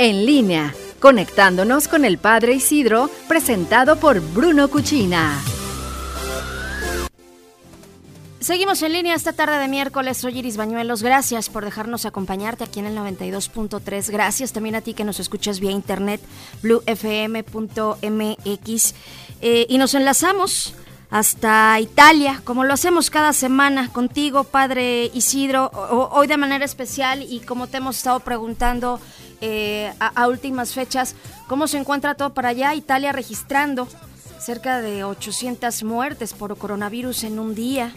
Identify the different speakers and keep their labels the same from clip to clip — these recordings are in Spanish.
Speaker 1: En línea, conectándonos con el Padre Isidro, presentado por Bruno Cuchina.
Speaker 2: Seguimos en línea esta tarde de miércoles. Soy Iris Bañuelos. Gracias por dejarnos acompañarte aquí en el 92.3. Gracias también a ti que nos escuchas vía internet, bluefm.mx. Eh, y nos enlazamos hasta Italia, como lo hacemos cada semana contigo, Padre Isidro, hoy de manera especial y como te hemos estado preguntando eh, a, últimas fechas, ¿cómo se encuentra todo para allá? Italia registrando cerca de 800 muertes por coronavirus en un día.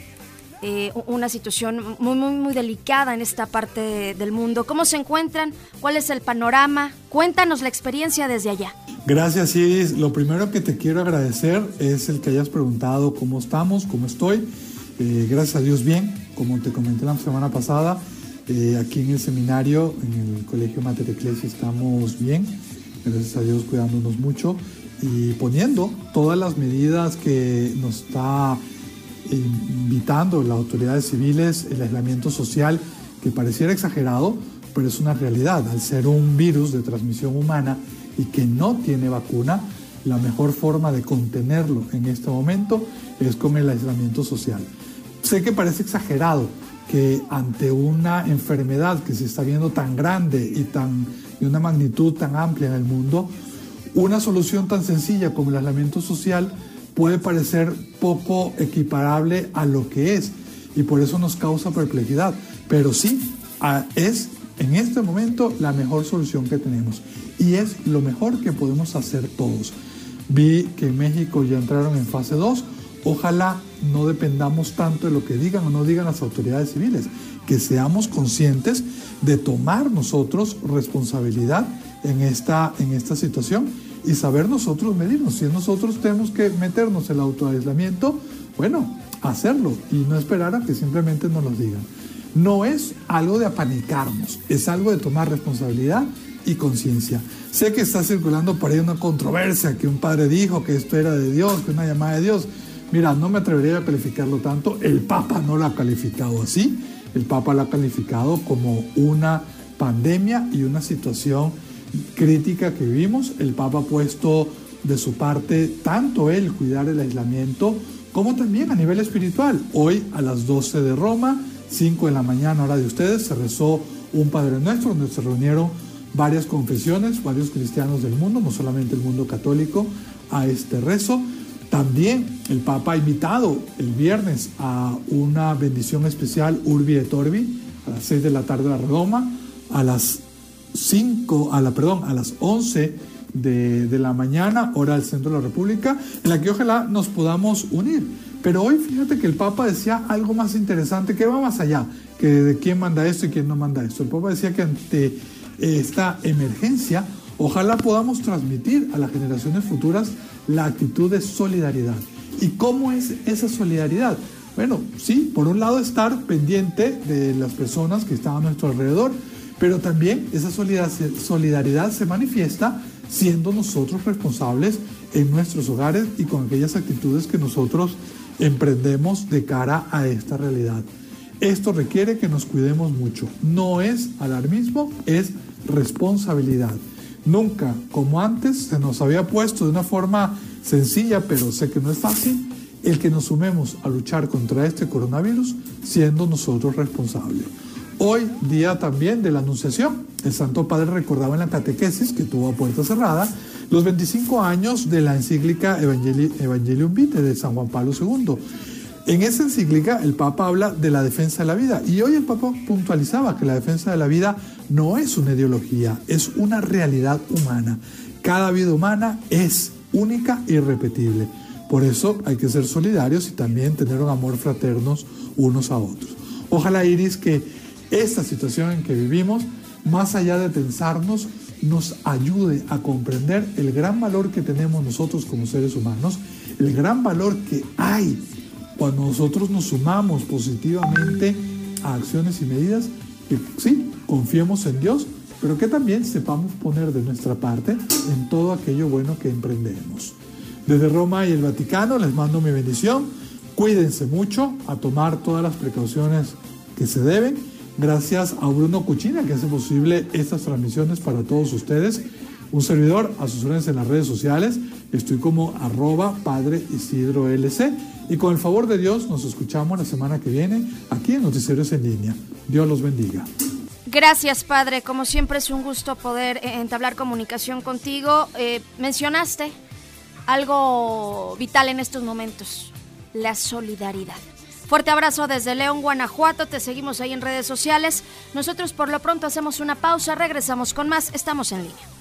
Speaker 2: Eh, una situación muy, muy, muy delicada en esta parte del mundo. ¿Cómo se encuentran? ¿Cuál es el panorama? Cuéntanos la experiencia desde allá.
Speaker 3: Gracias, Iris. Lo primero que te quiero agradecer es el que hayas preguntado cómo estamos, cómo estoy. Eh, gracias a Dios bien, como te comenté la semana pasada, eh, aquí en el seminario, en el Colegio Mater Ecclesia, estamos bien, gracias a Dios cuidándonos mucho y poniendo todas las medidas que nos está invitando las autoridades civiles, el aislamiento social, que pareciera exagerado, pero es una realidad. Al ser un virus de transmisión humana y que no tiene vacuna, la mejor forma de contenerlo en este momento es con el aislamiento social. Sé que parece exagerado que ante una enfermedad que se está viendo tan grande y tan, de una magnitud tan amplia en el mundo, una solución tan sencilla como el aislamiento social puede parecer poco equiparable a lo que es y por eso nos causa perplejidad. Pero sí, es en este momento la mejor solución que tenemos y es lo mejor que podemos hacer todos. Vi que en México ya entraron en fase 2. Ojalá no dependamos tanto de lo que digan o no digan las autoridades civiles, que seamos conscientes de tomar nosotros responsabilidad en esta, en esta situación y saber nosotros medirnos. Si nosotros tenemos que meternos el autoaislamiento, bueno, hacerlo y no esperar a que simplemente nos lo digan. No es algo de apanicarnos, es algo de tomar responsabilidad y conciencia. Sé que está circulando por ahí una controversia, que un padre dijo que esto era de Dios, que una llamada de Dios. Mira, no me atrevería a calificarlo tanto. El Papa no lo ha calificado así. El Papa lo ha calificado como una pandemia y una situación crítica que vivimos. El Papa ha puesto de su parte tanto él cuidar el aislamiento como también a nivel espiritual. Hoy a las 12 de Roma, 5 de la mañana hora de ustedes, se rezó un Padre Nuestro donde se reunieron varias confesiones, varios cristianos del mundo, no solamente el mundo católico, a este rezo. También el Papa ha invitado el viernes a una bendición especial Urbi et Orbi a las 6 de la tarde a Roma, a las 5, a la, perdón, a las 11 de, de, la mañana, hora del centro de la República, en la que ojalá nos podamos unir. Pero hoy fíjate que el Papa decía algo más interesante que va más allá, que de quién manda esto y quién no manda esto. El Papa decía que ante esta emergencia, ojalá podamos transmitir a las generaciones futuras la actitud de solidaridad. ¿Y cómo es esa solidaridad? Bueno, sí, por un lado estar pendiente de las personas que están a nuestro alrededor, pero también esa solidaridad se manifiesta siendo nosotros responsables en nuestros hogares y con aquellas actitudes que nosotros emprendemos de cara a esta realidad. Esto requiere que nos cuidemos mucho. No es alarmismo, es responsabilidad. Nunca, como antes, se nos había puesto de una forma sencilla, pero sé que no es fácil, el que nos sumemos a luchar contra este coronavirus siendo nosotros responsables. Hoy, día también de la Anunciación, el Santo Padre recordaba en la catequesis que tuvo a puerta cerrada los 25 años de la encíclica Evangelium Vitae de San Juan Pablo II. En esa encíclica el Papa habla de la defensa de la vida y hoy el Papa puntualizaba que la defensa de la vida no es una ideología, es una realidad humana. Cada vida humana es única y irrepetible. Por eso hay que ser solidarios y también tener un amor fraternos unos a otros. Ojalá, Iris, que esta situación en que vivimos, más allá de tensarnos, nos ayude a comprender el gran valor que tenemos nosotros como seres humanos, el gran valor que hay cuando nosotros nos sumamos positivamente a acciones y medidas que sí, confiemos en Dios, pero que también sepamos poner de nuestra parte en todo aquello bueno que emprendemos. Desde Roma y el Vaticano les mando mi bendición. Cuídense mucho, a tomar todas las precauciones que se deben Gracias a Bruno Cuchina que hace posible estas transmisiones para todos ustedes. Un servidor a sus órdenes en las redes sociales. Estoy como arroba padre Isidro LC. Y con el favor de Dios nos escuchamos la semana que viene aquí en Noticieros en Línea. Dios los bendiga.
Speaker 2: Gracias, padre. Como siempre es un gusto poder eh, entablar comunicación contigo. Eh, mencionaste algo vital en estos momentos, la solidaridad. Fuerte abrazo desde León, Guanajuato. Te seguimos ahí en redes sociales. Nosotros por lo pronto hacemos una pausa, regresamos con más. Estamos en línea.